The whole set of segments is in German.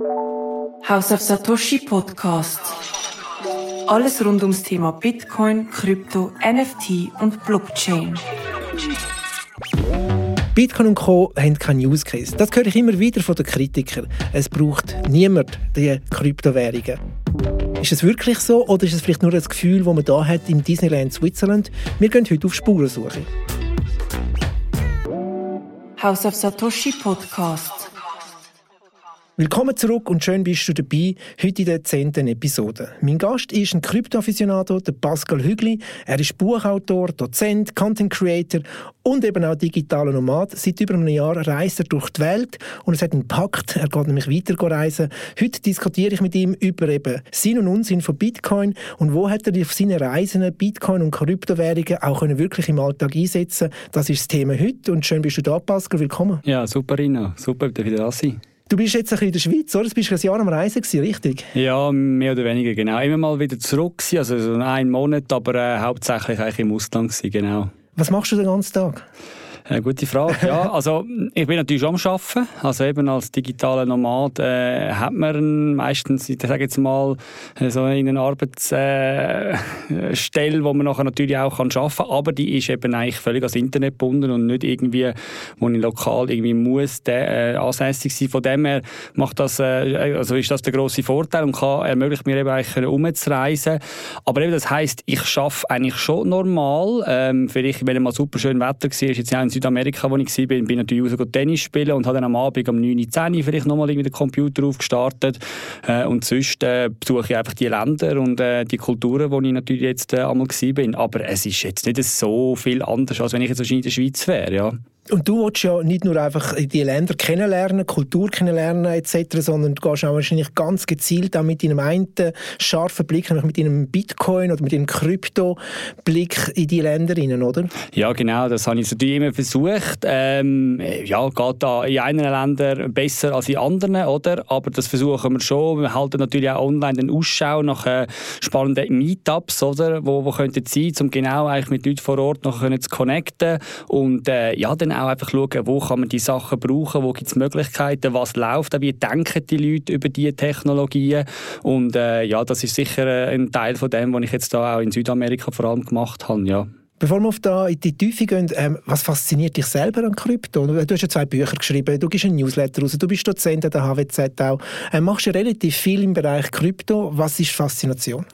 House of Satoshi Podcast. Alles rund ums Thema Bitcoin, Krypto, NFT und Blockchain. Bitcoin und Co. haben keine Use Case. Das höre ich immer wieder von den Kritikern. Es braucht niemand die Kryptowährungen. Ist es wirklich so oder ist es vielleicht nur das Gefühl, das man da hat im Disneyland Switzerland? Wir gehen heute auf Spurensuche. House of Satoshi Podcast. Willkommen zurück und schön bist du dabei, heute in der zehnten Episode. Mein Gast ist ein Kryptoaficionado, der Pascal Hügli. Er ist Buchautor, Dozent, Content Creator und eben auch digitaler Nomad. Seit über einem Jahr reist er durch die Welt und es hat einen Pakt, er geht nämlich weiter reisen. Heute diskutiere ich mit ihm über eben Sinn und Unsinn von Bitcoin und wo hat er auf seinen Reisen Bitcoin und Kryptowährungen auch können wirklich im Alltag einsetzen Das ist das Thema heute und schön bist du da, Pascal. Willkommen. Ja, super, Rino. Super, dass wieder da sein. Du bist jetzt ein in der Schweiz, oder? Du bist ein Jahr am Reisen, gewesen, richtig? Ja, mehr oder weniger, genau. Immer mal wieder zurück, also so einen Monat, aber äh, hauptsächlich eigentlich im Ausland, gewesen, genau. Was machst du den ganzen Tag? Eine gute Frage. Ja, also ich bin natürlich schon am Arbeiten. Also eben als digitaler Nomad äh, hat man meistens, ich sage jetzt mal, so eine Arbeitsstelle, äh, wo man nachher natürlich auch kann arbeiten kann, aber die ist eben eigentlich völlig ans Internet gebunden und nicht irgendwie, wo ich lokal irgendwie muss, der, äh, ansässig sein. Von dem her macht das, äh, also ist das der große Vorteil und kann, ermöglicht mir eben eigentlich umzureisen. Aber eben das heisst, ich arbeite eigentlich schon normal. Ähm, vielleicht, wenn mal super schön Wetter war, ist jetzt ja Südamerika, wo ich war, bin, bin natürlich raus Tennis spielen und habe dann am Abend um 9, 10 vielleicht nochmal den Computer aufgestartet. Äh, und sonst äh, besuche ich einfach die Länder und äh, die Kulturen, wo ich natürlich jetzt äh, einmal bin. Aber es ist jetzt nicht so viel anders, als wenn ich jetzt wahrscheinlich in der Schweiz wäre, ja. Und du willst ja nicht nur einfach die Länder kennenlernen, Kultur kennenlernen etc., sondern du gehst auch wahrscheinlich ganz gezielt auch mit deinem einen scharfen Blick, nämlich mit deinem Bitcoin oder mit deinem Krypto-Blick in die Länder rein, oder? Ja, genau, das habe ich natürlich immer versucht. Ähm, ja, geht da in einigen Ländern besser als in anderen, oder? Aber das versuchen wir schon. Wir halten natürlich auch online den Ausschau nach äh, spannenden Meetups, oder? Wo, wo könnten sein, um genau eigentlich mit Leuten vor Ort noch zu connecten und äh, ja, dann auch einfach schauen, wo kann man die Sachen brauchen, wo gibt es Möglichkeiten, was läuft, wie denken die Leute über diese Technologien und äh, ja, das ist sicher äh, ein Teil von dem, was ich jetzt da auch in Südamerika vor allem gemacht habe, ja. Bevor wir auf da in die Tiefe gehen, ähm, was fasziniert dich selber an Krypto? Du hast ja zwei Bücher geschrieben, du gibst ein Newsletter raus, du bist Dozent an der HWZ auch. Ähm, machst ja relativ viel im Bereich Krypto. Was ist Faszination?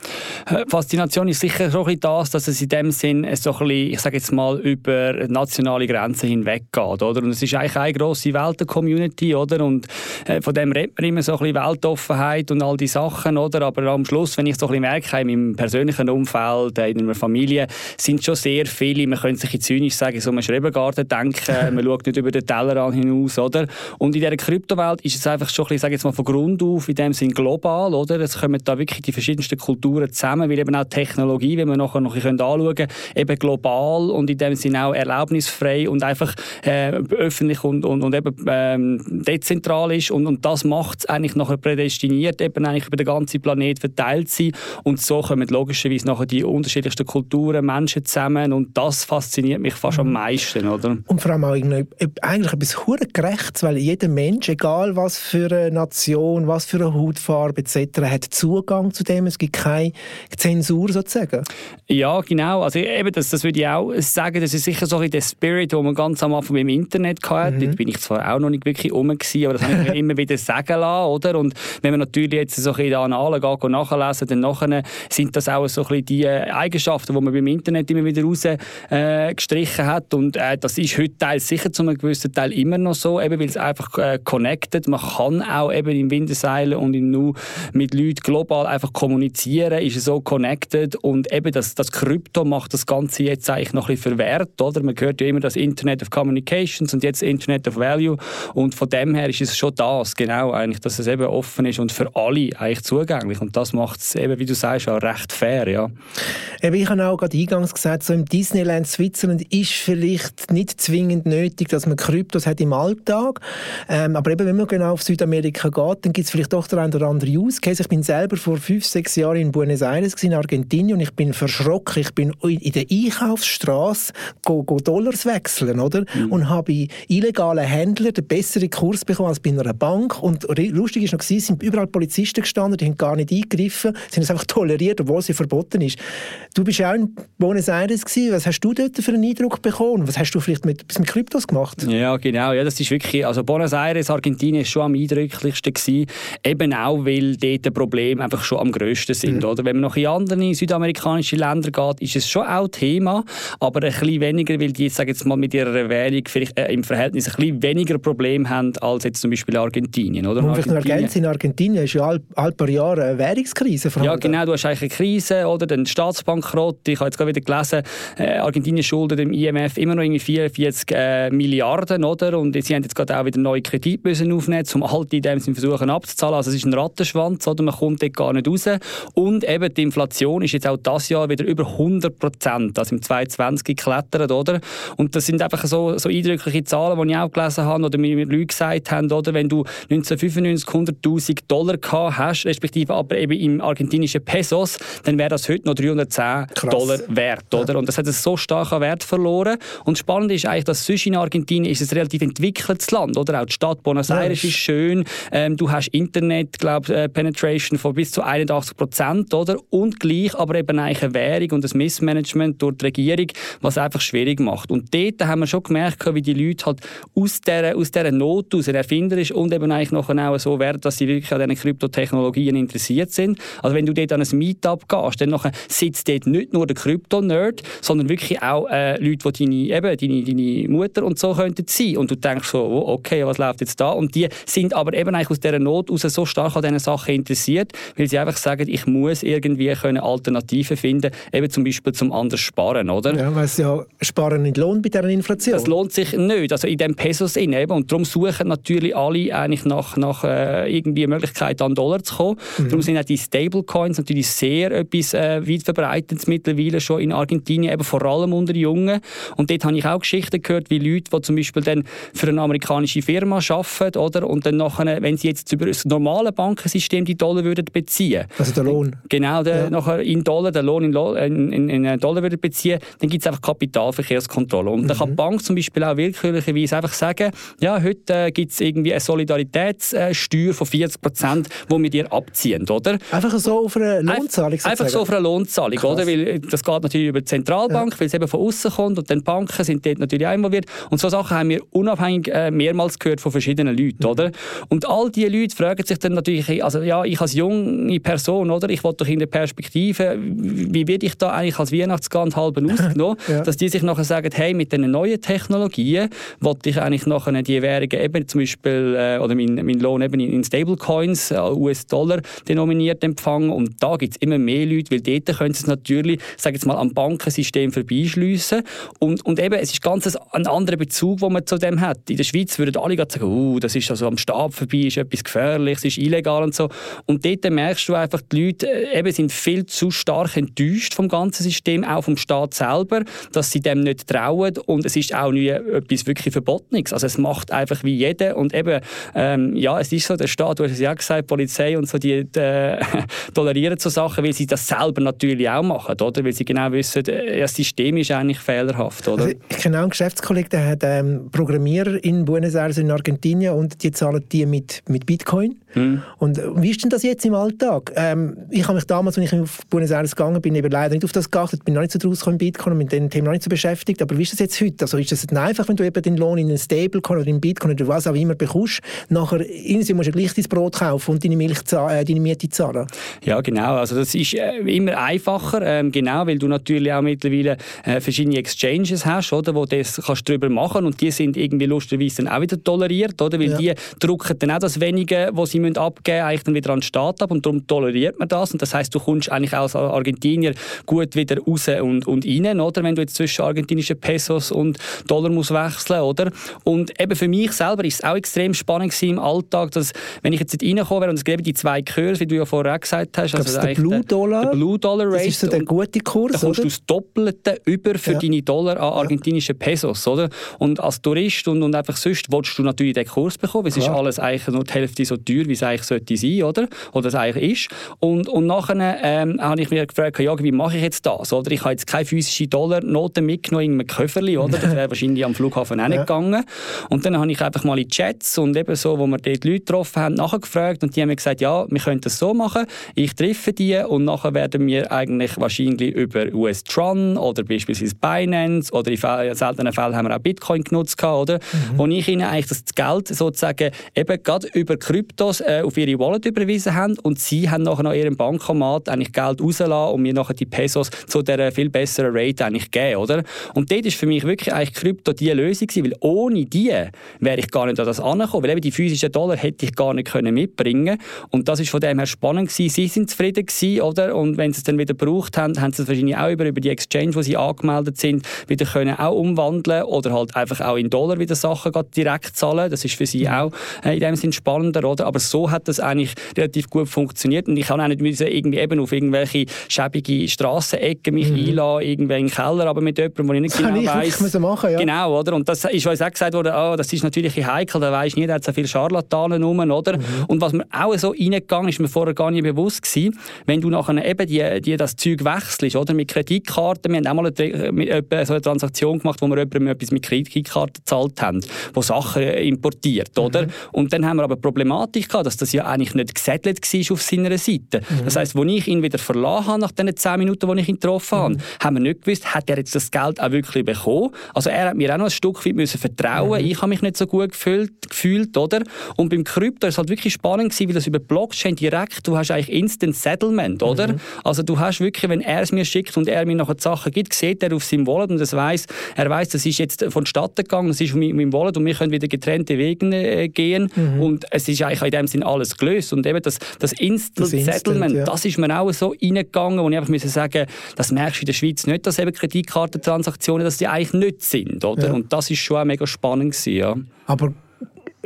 Äh, Faszination ist sicher so ein das, dass es in dem Sinn so ein bisschen, ich sage jetzt mal, über nationale Grenzen hinweg geht. Oder? Und es ist eigentlich eine grosse Welt-Community, oder? Und äh, von dem redet man immer so ein bisschen Weltoffenheit und all die Sachen, oder? Aber am Schluss, wenn ich so ein bisschen merke, in meinem persönlichen Umfeld, in meiner Familie, sind schon sehr sehr viele, man könnte sich in zynisch sagen, so einen Schrebergarten denken, man schaut nicht über den Tellerrand hinaus, oder? Und in dieser Kryptowelt ist es einfach schon ein bisschen, sage jetzt mal von Grund auf, in dem Sinn global, oder? Es kommen da wirklich die verschiedensten Kulturen zusammen, weil eben auch Technologie, wie wir nachher noch ein bisschen anschauen können, eben global und in dem Sinn auch erlaubnisfrei und einfach äh, öffentlich und, und, und eben ähm, dezentral ist und, und das macht es eigentlich nachher prädestiniert, eben eigentlich über den ganzen Planet verteilt sein und so kommen logischerweise nachher die unterschiedlichsten Kulturen, Menschen zusammen, zusammen und das fasziniert mich fast am mhm. meisten. Oder? Und vor allem auch eigentlich etwas gerechtes, weil jeder Mensch, egal was für eine Nation, was für eine Hautfarbe etc., hat Zugang zu dem. Es gibt keine Zensur sozusagen. Ja, genau. Also eben, das, das würde ich auch sagen, das ist sicher so ein der Spirit, den man ganz am Anfang im Internet hatte. Mhm. Dort bin ich zwar auch noch nicht wirklich rum gewesen, aber das habe ich mir immer wieder sagen lassen, oder? Und wenn man natürlich jetzt so ein bisschen den Annalen geht, nachlesen, dann nachher sind das auch so ein bisschen die Eigenschaften, die man beim Internet immer wieder rausgestrichen äh, hat. Und äh, das ist heute teils sicher zu einem gewissen Teil immer noch so, eben weil es einfach äh, connected. Man kann auch eben im Winderseilen und im Nu mit Leuten global einfach kommunizieren, ist so connected und eben das, das Krypto macht das Ganze jetzt eigentlich noch ein bisschen verwehrt, oder? Man hört ja immer das Internet of Communications und jetzt Internet of Value und von dem her ist es schon das, genau eigentlich, dass es eben offen ist und für alle eigentlich zugänglich und das macht es eben, wie du sagst, auch recht fair, ja. Eben, ich habe auch gerade eingangs gesagt, so im im Disneyland Switzerland ist vielleicht nicht zwingend nötig, dass man Kryptos hat im Alltag. Ähm, aber eben, wenn man genau auf Südamerika geht, dann gibt es vielleicht doch der ein oder andere Use Case. Ich bin selber vor fünf, sechs Jahren in Buenos Aires, in Argentinien, und ich bin verschrocken. Ich bin in der Einkaufsstraße go, go Dollars wechseln, oder? Mhm. Und habe bei illegalen Händlern den besseren Kurs bekommen als bei einer Bank. Und lustig ist noch, es sind überall Polizisten gestanden, die haben gar nicht eingegriffen, sie haben es einfach toleriert, obwohl sie verboten ist. Du bist auch in Buenos Aires gewesen. Was hast du dort für einen Eindruck bekommen? Was hast du vielleicht mit, mit Kryptos gemacht? Ja, genau. Ja, das ist wirklich, also Buenos Aires, Argentinien ist schon am eindrücklichsten gewesen. Eben auch, weil dort die Probleme einfach schon am grössten sind. Mhm. Oder? Wenn man noch in andere südamerikanische Länder geht, ist es schon auch Thema, aber ein bisschen weniger, weil die, sage jetzt mal, mit ihrer Währung vielleicht äh, im Verhältnis ein bisschen weniger Probleme haben als jetzt zum Beispiel Argentinien. Oder? Und vielleicht noch ergänzen, in Argentinien ist ja all, all paar Jahre eine Währungskrise vorhanden. Ja, genau. Du hast eigentlich eine Krise oder den Staatsbankrott. Ich habe jetzt gerade wieder gelesen, äh, Argentinien schuldet dem IMF immer noch irgendwie 44 äh, Milliarden, oder? Und sie haben jetzt gerade auch wieder neue Kredite müssen aufnehmen, um alte in dem Sinne versuchen abzuzahlen. Also es ist ein Rattenschwanz, oder? Man kommt dort gar nicht raus. Und eben die Inflation ist jetzt auch das Jahr wieder über 100 Prozent, also im 2020 geklettert, oder? Und das sind einfach so, so eindrückliche Zahlen, die ich auch gelesen habe oder mir Leute gesagt haben, oder? Wenn du 1995 100'000 Dollar gehabt hast, respektive aber eben im argentinischen Pesos, dann wäre das heute noch 310 Krass. Dollar wert, oder? Und das hat so stark an Wert verloren. Und spannend ist eigentlich, dass sonst in Argentinien ist es relativ entwickeltes Land, oder? Auch die Stadt Buenos Aires ja. ist schön. Ähm, du hast Internet, glaube äh, Penetration von bis zu 81 Prozent, oder? Und gleich aber eben eigentlich eine Währung und ein Missmanagement durch die Regierung, was einfach schwierig macht. Und dort haben wir schon gemerkt, wie die Leute halt aus dieser, aus dieser Not aus erfinderisch und eben eigentlich nachher auch so werden, dass sie wirklich an diesen Kryptotechnologien interessiert sind. Also wenn du dort an ein Meetup gehst, dann nachher sitzt dort nicht nur der Krypto-Nerd, sondern wirklich auch äh, Leute, die deine, eben, deine, deine Mutter und so könnten sein. Und du denkst so, oh, okay, was läuft jetzt da? Und die sind aber eben eigentlich aus dieser Not aus so stark an diesen Sachen interessiert, weil sie einfach sagen, ich muss irgendwie können Alternativen finden, eben zum Beispiel zum anders sparen, oder? Ja, weil es ja Sparen nicht lohnt bei dieser Inflation. Das lohnt sich nicht, also in dem Pesos in eben. Und darum suchen natürlich alle eigentlich nach, nach äh, irgendwie Möglichkeit an Dollar zu kommen. Mhm. Darum sind auch die Stablecoins natürlich sehr etwas äh, weit verbreitet mittlerweile schon in Argentinien, eben vor allem unter Jungen. Und dort habe ich auch Geschichten gehört, wie Leute, die zum Beispiel dann für eine amerikanische Firma arbeiten, oder? Und dann nachher, wenn sie jetzt über das normale Bankensystem die Dollar würden beziehen. Also der Lohn. Genau, der, ja. nachher in Dollar, den Lohn in, in, in Dollar würden beziehen, dann gibt es einfach Kapitalverkehrskontrolle. Und mhm. dann kann die Bank zum Beispiel auch willkürlicherweise einfach sagen, ja, heute äh, gibt es irgendwie eine Solidaritätssteuer von 40 Prozent, die wir dir abziehen, oder? Einfach so auf eine Lohnzahlung? Einfach so auf eine Lohnzahlung, Krass. oder? Weil das geht natürlich über die Zentralbank, ja. weil es eben von außen kommt und dann Banken sind dort natürlich auch involviert. Und so Sachen haben wir unabhängig äh, mehrmals gehört von verschiedenen Leuten, mhm. oder? Und all diese Leute fragen sich dann natürlich, also ja, ich als junge Person, oder? Ich wollte doch in der Perspektive, wie werde ich da eigentlich als Weihnachtsgans halben ausgenommen, ja. dass die sich nachher sagen, hey, mit den neuen Technologien wollte ich eigentlich nachher die Währungen eben zum Beispiel, äh, oder mein, mein Lohn eben in, in Stablecoins, äh, US-Dollar denominiert empfangen. Und da gibt es immer mehr Leute, weil dort können sie es natürlich, sage jetzt mal, am Bankensystem vorbeischliessen. Und, und eben, es ist ganz ein anderer Bezug, den man zu dem hat. In der Schweiz würden alle sagen, uh, das ist also am Stab vorbei, ist etwas gefährlich, es ist illegal und so. Und dort merkst du einfach, die Leute äh, eben sind viel zu stark enttäuscht vom ganzen System, auch vom Staat selber, dass sie dem nicht trauen. Und es ist auch nie etwas wirklich Verbotenes. Also es macht einfach wie jeder. Und eben, ähm, ja, es ist so, der Staat, du hast es ja gesagt, Polizei und so, die, die äh, tolerieren so Sachen, weil sie das selber natürlich auch machen, oder? Weil sie genau wissen, äh, das System ist eigentlich fehlerhaft, oder? Also ich kenne auch einen Geschäftskollegen, der hat ähm, Programmierer in Buenos Aires in Argentinien und die zahlen die mit, mit Bitcoin. Hm. Und wie ist denn das jetzt im Alltag? Ähm, ich habe mich damals, als ich auf Buenos Aires gegangen bin, eben leider nicht auf das geachtet, bin noch nicht so draus gekommen Bitcoin und mit dem Thema noch nicht so beschäftigt. Aber wie ist das jetzt heute? Also ist das einfach, wenn du eben den Lohn in einen Stablecoin oder in Bitcoin oder was auch immer bekommst, nachher irgendwie musst du gleich dein Brot kaufen und deine, Milch äh, deine Miete zahlen? Ja, genau. Also das ist äh, immer einfacher, ähm, genau, weil du natürlich auch mittlerweile äh, verschiedene Exchanges hast, oder, wo das kannst drüber machen und die sind irgendwie lustigerweise dann auch wieder toleriert, oder, weil ja. die drucken dann auch das Wenige, was sie müssen abgeben eigentlich dann wieder an den Staat ab und darum toleriert man das und das heißt, du kommst eigentlich als Argentinier gut wieder raus und, und rein, oder, wenn du jetzt zwischen argentinischen Pesos und Dollar musst wechseln, oder? Und eben für mich selber ist es auch extrem spannend im Alltag, dass wenn ich jetzt nicht reingekommen wäre und es gäbe die zwei Kurse, wie du ja vorher auch gesagt hast, also der Blue Dollar, der Blue Dollar Rate, das ist so der gute Kurs, da kommst oder? du das Doppelte über für ja. deine Dollar an argentinischen Pesos, oder? Und als Tourist und, und einfach sonst willst du natürlich den Kurs bekommen, weil es ist alles eigentlich nur die Hälfte so teuer, wie es eigentlich sollte sein, oder? Oder es eigentlich ist. Und, und nachher ähm, habe ich mir gefragt, ja, wie mache ich jetzt das, oder? Ich habe jetzt keine physische Dollarnoten mitgenommen in einem Köfferli, oder? Das wäre wahrscheinlich am Flughafen auch nicht gegangen. Und dann habe ich einfach mal in Chats und eben so, wo wir dort Leute getroffen haben, nachgefragt und die haben mir gesagt, ja, wir können das so machen, ich treffe die und nachher werden wir eigentlich wahrscheinlich über US-Tron oder beispielsweise Binance oder in seltenen Fällen haben wir auch Bitcoin genutzt, oder? Mhm. Wo ich ihnen eigentlich das Geld sozusagen eben gerade über Kryptos äh, auf ihre Wallet überwiesen haben und sie haben nachher noch ihrem Bankomat eigentlich Geld rausgelassen und mir nachher die Pesos zu dieser viel besseren Rate eigentlich gegeben, oder? Und dort ist für mich wirklich eigentlich Krypto die Lösung gewesen, weil ohne die wäre ich gar nicht an das angekommen, weil eben die physischen Dollar hätte ich gar nicht können mitbringen und das ist von dem her spannend gewesen. Sie sind zufrieden gewesen, oder? Und wenn sie es dann wieder gebraucht haben, haben sie es wahrscheinlich auch über, über die Exchange, wo sie angemeldet sind, wieder können auch umwandeln oder halt einfach auch in Dollar wieder Sachen direkt zahlen. Das ist für sie auch äh, in dem Sinn spannender, oder? Aber so hat das eigentlich relativ gut funktioniert und ich kann auch nicht müssen irgendwie eben auf irgendwelche schäbige Strassenecken mich mhm. einladen, irgendwie in den Keller, aber mit jemandem, wo ich nicht genau weiß. ja. Genau, oder? Und das ist uns auch gesagt worden, oh, das ist natürlich heikel, da weisst nie, da hat so viele Scharlatanen rum, oder? Mhm. Und was mir auch so reingegangen ist, mir vorher gar nicht bewusst gewesen, wenn du nachher eben die, die das Zeug wechselst, oder? Mit Kreditkarten, wir haben auch mal eine, so eine Transaktion gemacht, wo wir jemandem etwas mit Kreditkarten gezahlt haben, wo Sachen importiert, oder? Mhm. Und dann haben wir aber Problematik gehabt, dass das ja eigentlich nicht gesettelt war auf seiner Seite. Mhm. Das heisst, als ich ihn wieder verlassen habe, nach den 10 Minuten, die ich ihn getroffen habe, mhm. haben wir nicht gewusst, hat er jetzt das Geld auch wirklich bekommen? Also er hat mir auch noch ein Stück weit müssen vertrauen. Mhm. Ich habe mich nicht so gut gefühlt, gefühlt, oder? Und beim Krypto ist es halt wirklich spannend gewesen, weil das über Blockchain direkt, du hast eigentlich Instant Settlement, oder? Mhm. Also du hast wirklich, wenn er es mir schickt und er mir noch die Sachen gibt, sieht er auf seinem Wallet und das weiß, er weiß, das ist jetzt vonstatten gegangen, das ist auf meinem Wallet und wir können wieder getrennte Wege äh, gehen mhm. und es ist eigentlich in dem Sinn alles gelöst und eben das, das Instant das Settlement, Instant, ja. das ist mir auch so reingegangen, wo ich einfach müssen sagen, das merkst du in der Schweiz nicht, dass eben Kreditkartentransaktionen, dass die eigentlich nicht sind, oder? Ja. Und das ist schon auch mega spannend gewesen, ja. Aber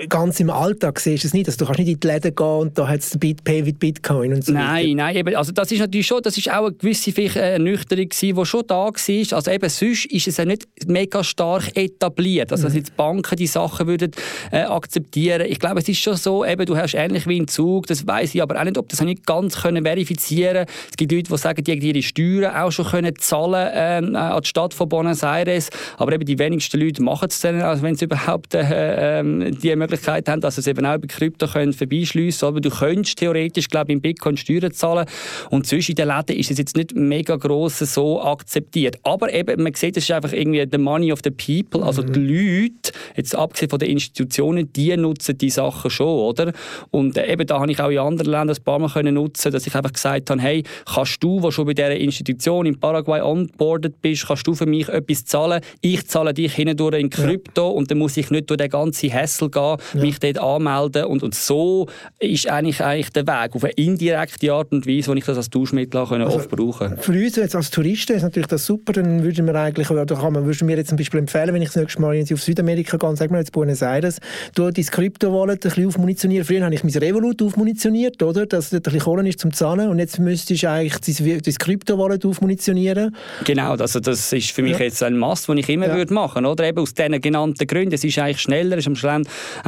ganz im Alltag siehst du es nicht, dass also, du kannst nicht in die Läden gehen und da hat es BitPay wie Bitcoin und so Nein, weiter. nein, eben, also das ist natürlich schon, das ist auch eine gewisse Ernüchterung gewesen, die schon da war. Also eben sonst ist es ja nicht mega stark etabliert, also dass jetzt Banken die Sachen würden äh, akzeptieren. Ich glaube, es ist schon so, eben, du hast ähnlich wie im Zug, das weiß ich aber auch nicht, ob das nicht ganz können verifizieren. Es gibt Leute, die sagen, die ihre Steuern auch schon können zahlen äh, an die Stadt von Buenos Aires, aber eben die wenigsten Leute machen es dann, also wenn sie überhaupt äh, äh, die Möglichkeit haben, dass sie es eben auch über Krypto können vorbeischliessen können. Aber du könntest theoretisch, glaube ich, im Bitcoin Steuern zahlen. Und zwischen den Läden ist es jetzt nicht mega gross so akzeptiert. Aber eben, man sieht, es ist einfach irgendwie the money of the people. Also mhm. die Leute, jetzt abgesehen von den Institutionen, die nutzen die Sachen schon, oder? Und äh, eben da habe ich auch in anderen Ländern ein paar Mal können nutzen, dass ich einfach gesagt habe, hey, kannst du, der schon bei dieser Institution in Paraguay onboarded bist, kannst du für mich etwas zahlen? Ich zahle dich hindurch in Krypto ja. und dann muss ich nicht durch den ganzen Hassel gehen, ja. mich dort anmelden und, und so ist eigentlich, eigentlich der Weg auf eine indirekte Art und Weise, wo ich das als Tauschmittel auch also, oft brauchen Für uns jetzt als Touristen ist natürlich das super, dann würden wir eigentlich, oder kann man, würden wir jetzt zum Beispiel empfehlen, wenn ich das nächste Mal auf Südamerika gehe, sagen wir jetzt Buenos Aires, du dein Krypto-Wallet ein bisschen aufmunitionieren. Früher habe ich mein Revolut aufmunitioniert, oder? Dass dort ein bisschen Kohle ist zum Zahlen und jetzt müsstest du eigentlich dein, dein Krypto-Wallet aufmunitionieren. Genau, also das ist für mich ja. jetzt ein Mast, den ich immer ja. würde machen, oder? Eben aus diesen genannten Gründen. Es ist eigentlich schneller, es ist am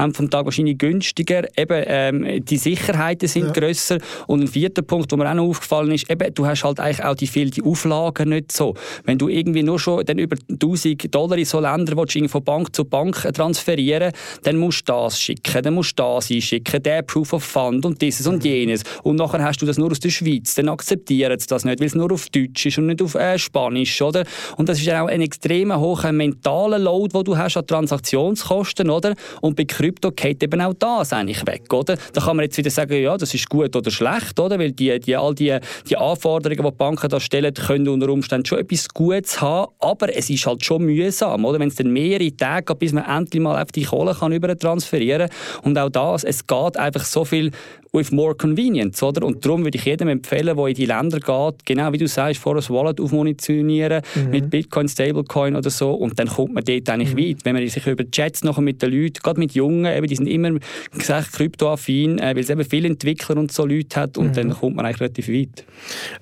Ende vom Tag wahrscheinlich günstiger. Eben, ähm, die Sicherheiten sind ja. grösser. Und ein vierter Punkt, der mir auch noch aufgefallen ist, eben, du hast halt eigentlich auch die vielen Auflagen nicht so. Wenn du irgendwie nur schon dann über 1000 Dollar in so Länder willst, von Bank zu Bank transferieren, dann musst du das schicken, dann musst du das einschicken, der Proof of Fund und dieses und jenes. Und nachher hast du das nur aus der Schweiz, dann akzeptieren sie das nicht, weil es nur auf Deutsch ist und nicht auf äh, Spanisch, oder? Und das ist auch ein extrem hoher mentaler Load, den du hast an Transaktionskosten, oder? Und bei Krypto geht eben auch das eigentlich weg, oder? Da kann man jetzt wieder sagen, ja, das ist gut oder schlecht, oder? Weil die, die, all die, die Anforderungen, die, die Banken da stellen, können unter Umständen schon etwas Gutes haben, aber es ist halt schon mühsam, oder? Wenn es dann mehrere Tage geht, bis man endlich mal auf die Kohle kann über transferieren und auch das, es geht einfach so viel with more convenience, oder? Und darum würde ich jedem empfehlen, der in die Länder geht, genau wie du sagst, vor das Wallet aufmunitionieren mhm. mit Bitcoin, Stablecoin oder so und dann kommt man dort eigentlich mhm. weit. Wenn man sich über Chats noch mit den Leuten, gerade mit Jungen, gesungen, eben, die sind immer gesagt kryptoaffin, äh, weil es eben viele Entwickler und so Leute hat und mhm. dann kommt man eigentlich relativ weit.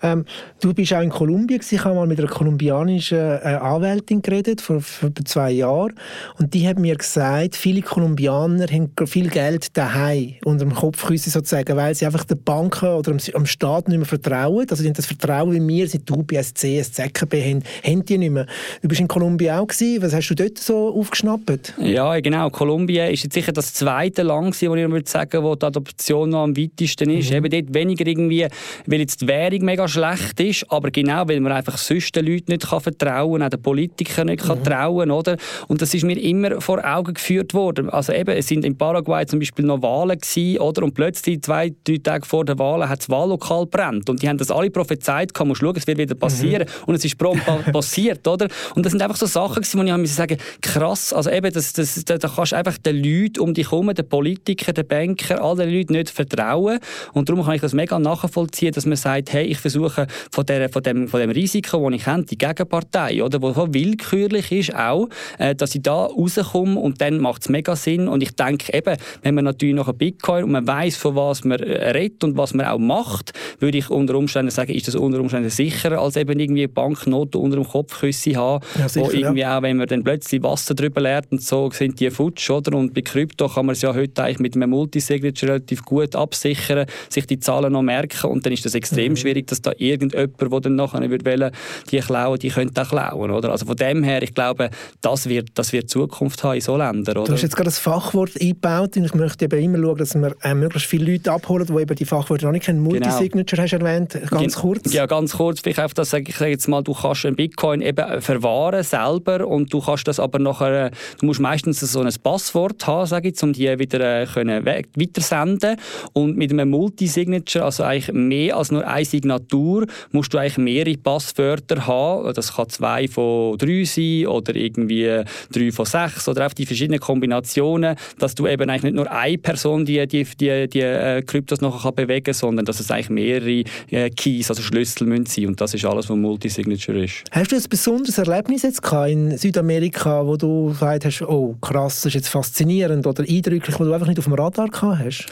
Ähm, du bist auch in Kolumbien, ich habe mal mit einer kolumbianischen äh, Anwältin geredet, vor, vor zwei Jahren, und die hat mir gesagt, viele Kolumbianer haben viel Geld daheim unter dem Kopfkissen sozusagen, weil sie einfach den Banken oder am, am Staat nicht mehr vertrauen. Also die haben das Vertrauen, wie wir seit UBS, CS, ZKB haben, haben die nicht mehr. Du bist in Kolumbien auch gewesen. Was hast du dort so aufgeschnappt? Ja, genau. Kolumbien ist jetzt sicher das zweite Land, wo ich würde sagen, wo die Adoption noch am weitesten ist. Mhm. Eben dort weniger irgendwie, weil jetzt die Währung mega schlecht ist, aber genau, weil man einfach sonst den Leuten nicht kann vertrauen kann, auch den Politikern nicht mhm. kann trauen oder? Und das ist mir immer vor Augen geführt worden. Also eben, es sind in Paraguay zum Beispiel noch Wahlen gewesen, oder? Und plötzlich, zwei, drei Tage vor der Wahl, hat das Wahllokal brennt. Und die haben das alle prophezeit, kann man schauen, es wird wieder passieren. Mhm. Und es ist prompt passiert, oder? Und das sind einfach so Sachen gewesen, wo ich muss sagen, krass, also eben, das, das, da, da kannst du einfach den Leuten um dich herum, den Politikern, den Bankern, all den Leuten nicht vertrauen. Und darum kann ich das mega nachvollziehen, dass man sagt, hey, ich versuche von, der, von, dem, von dem Risiko, das ich habe, die Gegenpartei, oder, wo so willkürlich ist auch, äh, dass ich da rauskomme und dann macht es mega Sinn. Und ich denke eben, wenn man natürlich noch ein Bitcoin und man weiß, von was man äh, redet und was man auch macht, würde ich unter Umständen sagen, ist das unter Umständen sicherer, als eben irgendwie Banknoten unter dem Kopfküsse haben, ja, sicher, wo irgendwie ja. auch, wenn man dann plötzlich Wasser drüber leert und so, sind die futsch, oder? Und bei Krypto kann man es ja heute eigentlich mit einem Multisignature relativ gut absichern, sich die Zahlen noch merken und dann ist das extrem mhm. schwierig, dass da irgendjemand, der dann nachher würde die klauen, die könnte auch klauen, oder? Also von dem her, ich glaube, das wird, das wird Zukunft haben in so Ländern, oder? Du hast jetzt gerade das Fachwort eingebaut und ich möchte eben immer schauen, dass wir äh, möglichst viele Leute abholen, die eben die Fachwörter noch nicht kennen. Genau. Multisignature genau. hast du erwähnt, ganz Gen kurz. Ja, ganz kurz, vielleicht einfach das, ich sage jetzt mal, du kannst einen Bitcoin eben verwahren selber und du kannst das aber nachher, du musst meistens so ein Passwort haben, sage ich, um die wieder äh, können weitersenden und mit einem Multisignature, also eigentlich mehr als nur eine Signatur, musst du eigentlich mehrere Passwörter haben. Das kann zwei von drei sein oder irgendwie drei von sechs oder einfach die verschiedenen Kombinationen, dass du eben eigentlich nicht nur eine Person die, die, die, die äh, Kryptos nachher kann bewegen kann, sondern dass es eigentlich mehrere äh, Keys, also Schlüssel müssen sein und das ist alles, was Multisignature ist. Hast du ein besonderes Erlebnis jetzt in Südamerika, wo du gesagt hast, oh krass, das ist jetzt faszinierend oder eindrücklich, wo du einfach nicht auf dem Radar gehabt hast?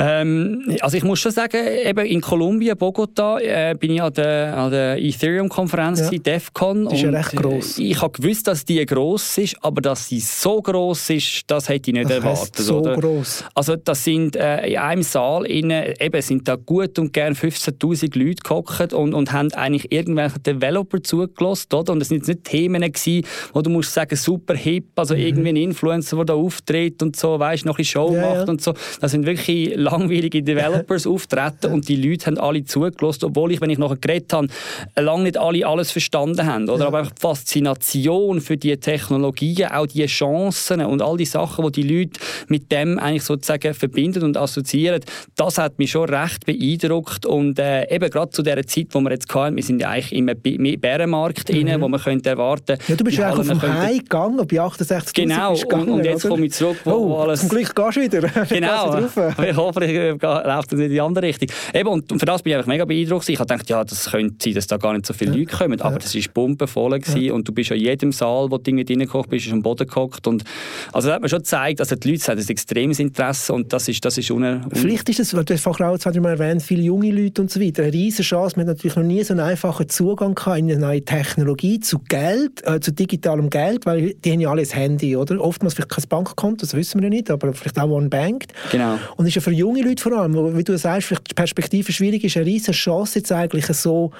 Ähm, also ich muss schon sagen, eben in Kolumbien, Bogota, äh, bin ich an der, an der Ethereum-Konferenz, ja. DEFCON. Die ist ja recht gross. Ich habe gewusst, dass die gross ist, aber dass sie so gross ist, das hätte ich nicht das erwartet. so oder? gross? Also das sind äh, in einem Saal innen, eben sind da gut und gern 15'000 Leute gehockt und, und haben eigentlich irgendwelche Developer zugelassen, oder? Und es sind jetzt nicht Themen gewesen, wo du musst sagen, super hip, also mhm. irgendwie ein Influencer, der da auftritt und so, weißt, noch eine Show ja, macht ja. und so. Das sind wirklich langweilige Developers auftreten und die Leute haben alle zugelassen, obwohl ich, wenn ich nachher geredet habe, lange nicht alle alles verstanden haben. Oder? Ja. Aber die Faszination für die Technologien, auch die Chancen und all die Sachen, die die Leute mit dem eigentlich sozusagen verbinden und assoziieren, das hat mich schon recht beeindruckt und äh, eben gerade zu der Zeit, wo wir jetzt hatten, wir sind ja eigentlich im Bärenmarkt mhm. Rein, wo man könnte erwarten Ja, du bist ja auf dem High gegangen, bei 68 Genau, gegangen, und, und, jetzt komme ich zurück, wo, oh, wo alles... zum Glück gehst du wieder. Genau, ich hoffe, hoffentlich läuft das nicht in die andere Richtung. Eben, und für das bin ich einfach mega beeindruckt. Ich habe gedacht, ja, das könnte sein, dass da gar nicht so viele ja. Leute kommen. Aber das war pumpenvoll ja. und du bist in jedem Saal, wo du irgendwie reingekocht bist, am Boden gehockt. Und, also das hat mir schon gezeigt, also die Leute haben ein extremes Interesse und das ist, das ist un Vielleicht ist es, weil du vorhin auch jetzt mal erwähnt, viele junge Leute und so weiter, eine riesige Chance. Man hat natürlich noch nie so einen einfachen Zugang gehabt in eine neue Technologie, zu Geld, äh, zu digitalem Geld, weil die haben ja alles Handy, oder? Oftmals vielleicht kein Bankkonto, das wissen wir ja nicht, aber vielleicht auch One-Bank. Genau. Und ist ja für junge Leute vor allem, wie du sagst, vielleicht die Perspektive schwierig ist, eine riesige Chance, jetzt eigentlich so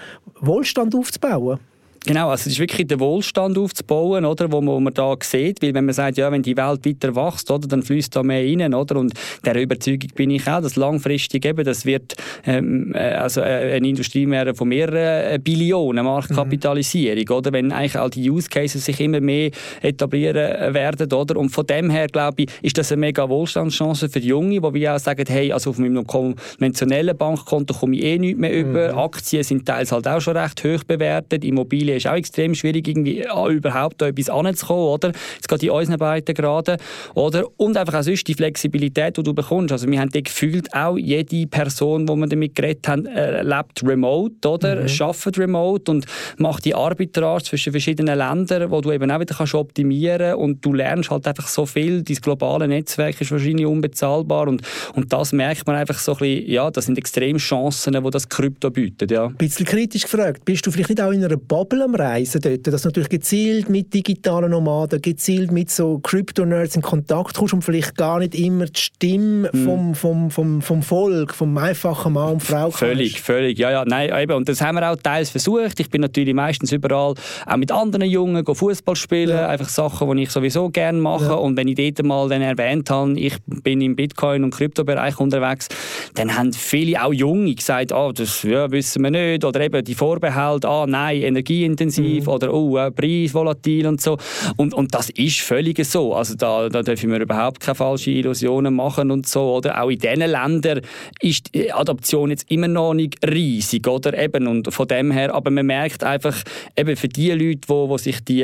Wohlstand aufzubauen. Genau, also es ist wirklich den Wohlstand aufzubauen, oder, wo man, wo man da sieht, weil wenn man sagt, ja, wenn die Welt weiter wächst, oder, dann fließt da mehr rein, oder, und der Überzeugung bin ich auch, dass langfristig eben, das wird ähm, äh, also äh, eine Industrie mehr von mehreren äh, Billionen Marktkapitalisierung, mhm. oder, wenn eigentlich all die Use Cases sich immer mehr etablieren werden, oder, und von dem her, glaube ich, ist das eine mega Wohlstandschance für die Junge, wo wir auch sagen, hey, also auf meinem konventionellen Bankkonto komme ich eh nicht mehr über, mhm. Aktien sind teils halt auch schon recht hoch bewertet, Immobilien Brasilien ist auch extrem schwierig, irgendwie an überhaupt da etwas anzukommen, oder? Jetzt geht in unseren Breitengraden, oder? Und einfach auch sonst die Flexibilität, die du bekommst. Also wir haben gefühlt auch jede Person, die wir damit geredet haben, äh, lebt remote, oder? Mhm. Arbeitet remote und macht die Arbitrage zwischen verschiedenen Ländern, wo du eben auch wieder kannst optimieren und du lernst halt einfach so viel. Dein globale Netzwerk ist wahrscheinlich unbezahlbar und, und das merkt man einfach so ein bisschen, ja, das sind extreme Chancen, die das Krypto bietet, ja. Ein bisschen kritisch gefragt, bist du vielleicht nicht auch in einer Bubble am Reisen dort, dass du natürlich gezielt mit digitalen Nomaden, gezielt mit so Crypto-Nerds in Kontakt kommst und vielleicht gar nicht immer die Stimme hm. vom, vom, vom, vom Volk, vom einfachen Mann und Frau Völlig, kannst. völlig, ja, ja, nein, eben, und das haben wir auch teils versucht. Ich bin natürlich meistens überall auch mit anderen Jungen Fußball spielen, ja. einfach Sachen, die ich sowieso gerne mache. Ja. Und wenn ich dort mal dann erwähnt habe, ich bin im Bitcoin- und Kryptobereich unterwegs, dann haben viele, auch Junge, gesagt, oh, das ja, wissen wir nicht. Oder eben die Vorbehalte, ah, nein, energieintensiv mhm. oder oh, äh, preisvolatil und so. Und, und das ist völlig so. Also da, da dürfen wir überhaupt keine falschen Illusionen machen und so. Oder auch in diesen Ländern ist die Adoption jetzt immer noch nicht riesig, oder? Eben, und von dem her, aber man merkt einfach, eben für die Leute, wo, wo sich die,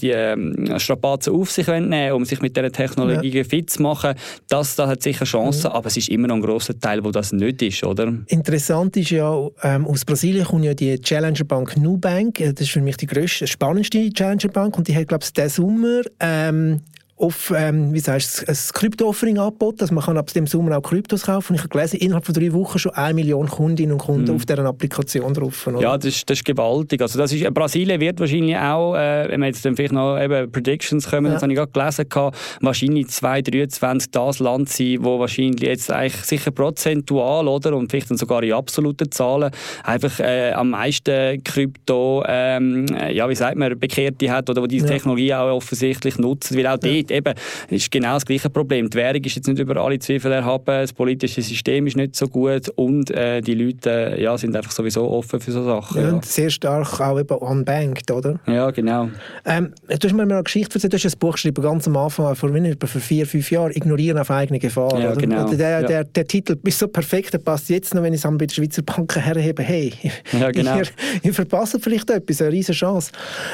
die ähm, Strapazen auf sich nehmen um sich mit dieser Technologie ja. fit zu machen, das, das hat sicher Chancen, mhm. aber es ist immer noch ein grosser Teil, wo das nicht ist, oder? Interessant ist ja, ähm, aus Brasilien kommt ja die Challenger Bank Nubank, das ist für mich die grösste, spannendste Challenger Bank. Und die hat, glaube ich, diesen Sommer ähm, auf, ähm, wie sagst du, ein Krypto-Offering angeboten. Also man kann ab dem Sommer auch Kryptos kaufen. Und ich habe gelesen, innerhalb von drei Wochen schon eine Million Kundinnen und Kunden mhm. auf dieser Applikation drauf. Oder? Ja, das ist, das ist gewaltig. Also das ist, äh, Brasilien wird wahrscheinlich auch, äh, wenn wir jetzt dann vielleicht noch eben Predictions kommen, ja. das habe ich gerade gelesen, gehabt, wahrscheinlich 2023 das Land sein, wo wahrscheinlich jetzt eigentlich sicher prozentual oder und vielleicht dann sogar in absoluten Zahlen einfach äh, am meisten Krypto, ähm, ja wie sagt man, Bekehrte hat oder wo diese ja. Technologie auch offensichtlich nutzt, weil auch ja. dort eben, ist genau das gleiche Problem. Die Währung ist jetzt nicht über alle Zweifel erhaben, das politische System ist nicht so gut und äh, die Leute äh, ja, sind einfach sowieso offen für so Sachen. Ja, ja. Und sehr stark auch eben unbanked, oder? Ja, genau. Ähm, du hast mir mal eine Geschichte erzählt, du hast ein Buch geschrieben, ganz am Anfang, vor, vor vier, fünf Jahren, «Ignorieren auf eigene Gefahr». Ja, oder? genau. Der, der, der, Titel ist so perfekt, der passt jetzt noch, wenn ich es bei der Schweizer Banken herhebe, hey, ja, genau. ihr, ihr verpasst vielleicht etwas, eine riesige Chance.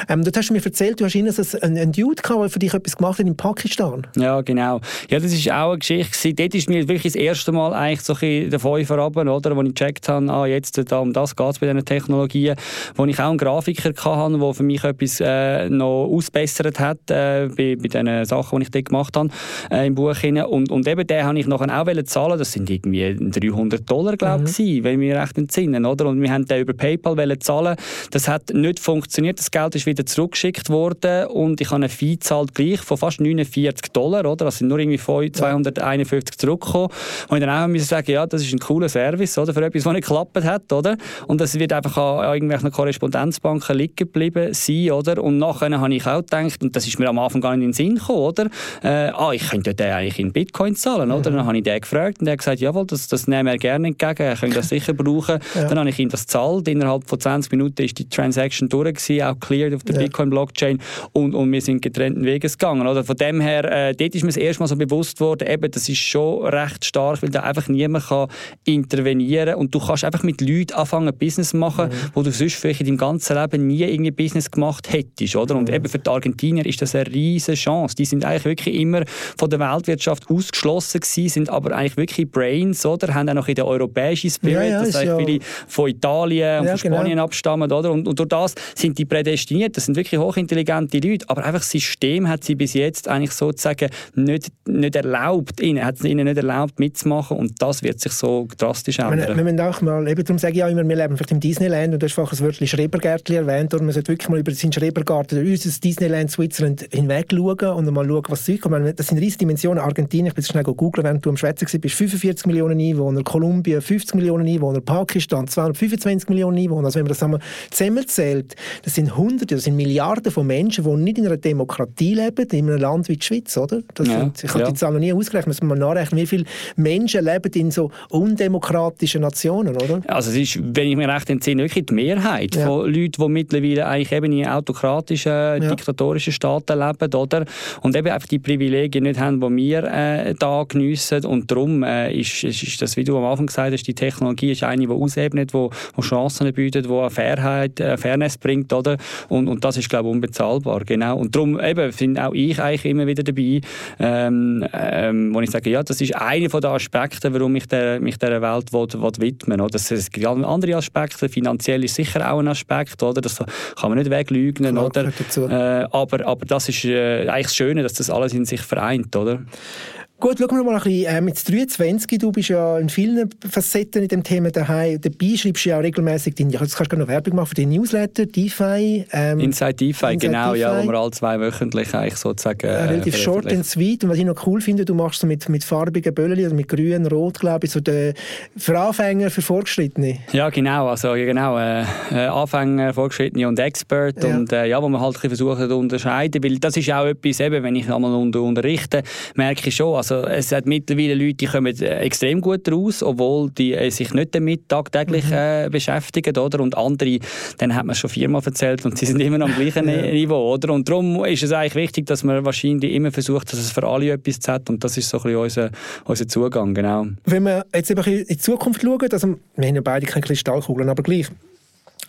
Ähm, dort hast du mir erzählt, du hast einen, einen Dude gehabt, der für dich etwas gemacht hat in Pakistan. Ja, genau. Ja, das ist auch eine Geschichte. Dort ist mir wirklich das erste Mal eigentlich so ein der runter, oder, wo ich gecheckt habe, ah, jetzt da, um das geht es bei diesen Technologien, wo ich auch einen Grafiker hatte, der für mich etwas äh, noch ausbessert hat äh, bei, bei den Sachen, die ich dort gemacht habe äh, im Buch. Und, und eben den habe ich nachher auch zahlen Das sind irgendwie 300 Dollar, glaube ich, mhm. wenn wir recht entsinnen, oder? Und wir haben den über PayPal zahlen. Das hat nicht funktioniert. Das Geld ist wieder zurückgeschickt worden und ich habe eine Fee zahlt gleich von fast 49 Dollar, oder? Das sind nur irgendwie 251 zurückgekommen. Und ich dann auch müssen sagen, ja, das ist ein cooler Service, oder? Für etwas, was nicht geklappt hat, oder? Und das wird einfach an, an irgendwelchen Korrespondenzbanken liegen geblieben sein, oder? Und nachher habe ich auch gedacht, und das ist mir am Anfang gar nicht in den Sinn gekommen, oder? Äh, ah, ich könnte den eigentlich in Bitcoin zahlen, oder? Mhm. Dann habe ich den gefragt und der hat gesagt, jawohl, das, das nehmen wir gerne entgegen, er könnte das sicher brauchen. Ja. Dann habe ich ihm das gezahlt. Innerhalb von 20 Minuten ist die Transaction durch gewesen, auch cleared auf der ja. Bitcoin-Blockchain und, und wir sind getrennten Weges gegangen, oder? Von dem her, äh, dort ist mir das erste Mal so bewusst worden, eben, das ist schon recht stark, weil da einfach niemand kann intervenieren und du kannst einfach mit Leuten anfangen, Business machen, mhm. wo du sonst vielleicht in deinem ganzen Leben nie irgendwie Business gemacht hättest, oder? Und mhm. eben für die Argentinier ist das eine riesige Chance. Die sind eigentlich wirklich immer von der Weltwirtschaft ausgeschlossen gewesen, sind aber eigentlich wirklich Brains, oder? Haben auch noch in der europäischen Spirit, ja, ja, das heißt, ja. viele von Italien und ja, von. Spanien genau. abstammen, oder? Und, und durch das sind die prädestiniert. Das sind wirklich hochintelligente Leute, aber einfach das System hat sie bis jetzt eigentlich sozusagen nicht, nicht erlaubt, ihnen, hat es ihnen nicht erlaubt mitzumachen und das wird sich so drastisch ändern. Wir, wir müssen auch mal, eben darum sage ich auch immer, wir leben vielleicht im Disneyland und du hast vorhin das Wörtchen Schrebergärtchen erwähnt und man sollte wirklich mal über seinen Schrebergarten, unser Disneyland Switzerland hinweg schauen und mal schauen, was es kommt. Das sind riesige Dimensionen. Argentinien, ich bin schnell googeln, während du am Schwätzen bist, 45 Millionen Einwohner, Kolumbien 50 Millionen Einwohner, Pakistan 225 Millionen Einwohner. Also wenn man das einmal zusammenzählt, das sind Hunderte, das sind Milliarden von Menschen, die nicht in einer Demokratie leben, in einem Land Land wie die Schweiz, oder? Das ja, sind, ich habe ja. die Zahl noch nie ausgerechnet, müssen wir mal nachrechnen, wie viele Menschen leben in so undemokratischen Nationen, oder? Also es ist, wenn ich mir recht entsinne, wirklich die Mehrheit ja. von Leuten, die mittlerweile eigentlich eben in autokratischen, ja. diktatorischen Staaten leben, oder? Und eben einfach die Privilegien nicht haben, die wir äh, da geniessen. Und darum äh, ist, ist, ist, das, wie du am Anfang gesagt hast, die Technologie ist eine, die ausebnet, die, die Chancen bietet, die eine Fairheit, eine Fairness bringt, oder? Und, und das ist, glaube ich, unbezahlbar, genau. Und darum eben finde auch ich eigentlich immer wieder dabei, ähm, ähm, wo ich sage, ja, das ist einer der Aspekte, warum ich der, mich dieser Welt will, will widmen will. Es gibt andere Aspekte, finanziell ist sicher auch ein Aspekt, oder? Das kann man nicht weglügen, Klar, oder? Äh, aber, aber das ist äh, eigentlich das Schöne, dass das alles in sich vereint, oder? Gut, schauen wir mal ein bisschen äh, mit 23. Du bist ja in vielen Facetten in dem Thema daheim. Dabei schreibst du ja auch regelmäßig deine, jetzt kannst du noch Werbung machen für den Newsletter, DeFi. Ähm, Inside DeFi, Inside genau, DeFi. ja, wo wir alle zwei wöchentlich eigentlich sozusagen... Äh, relativ short and sweet. Und was ich noch cool finde, du machst so mit, mit farbigen Böllen, also mit grün, rot, glaube ich, so der, für Anfänger, für Fortgeschrittene. Ja, genau, also genau, äh, äh, Anfänger, Fortgeschrittene und Expert. Ja. Und äh, ja, wo man halt ein bisschen versuchen zu unterscheiden, weil das ist auch etwas, eben, wenn ich einmal unter, unterrichte, merke ich schon, also also es hat mittlerweile Leute, die kommen äh, extrem gut raus, obwohl die äh, sich nicht damit tagtäglich mhm. äh, beschäftigen, oder? Und andere, dann hat man schon viermal erzählt und sie sind immer noch am gleichen ja. Niveau, oder? Und darum ist es eigentlich wichtig, dass man wahrscheinlich immer versucht, dass es für alle etwas hat und das ist so ein bisschen unser, unser Zugang, genau. Wenn wir jetzt eben in die Zukunft schauen, also wir haben ja beide keine Kristallkugeln, aber gleich,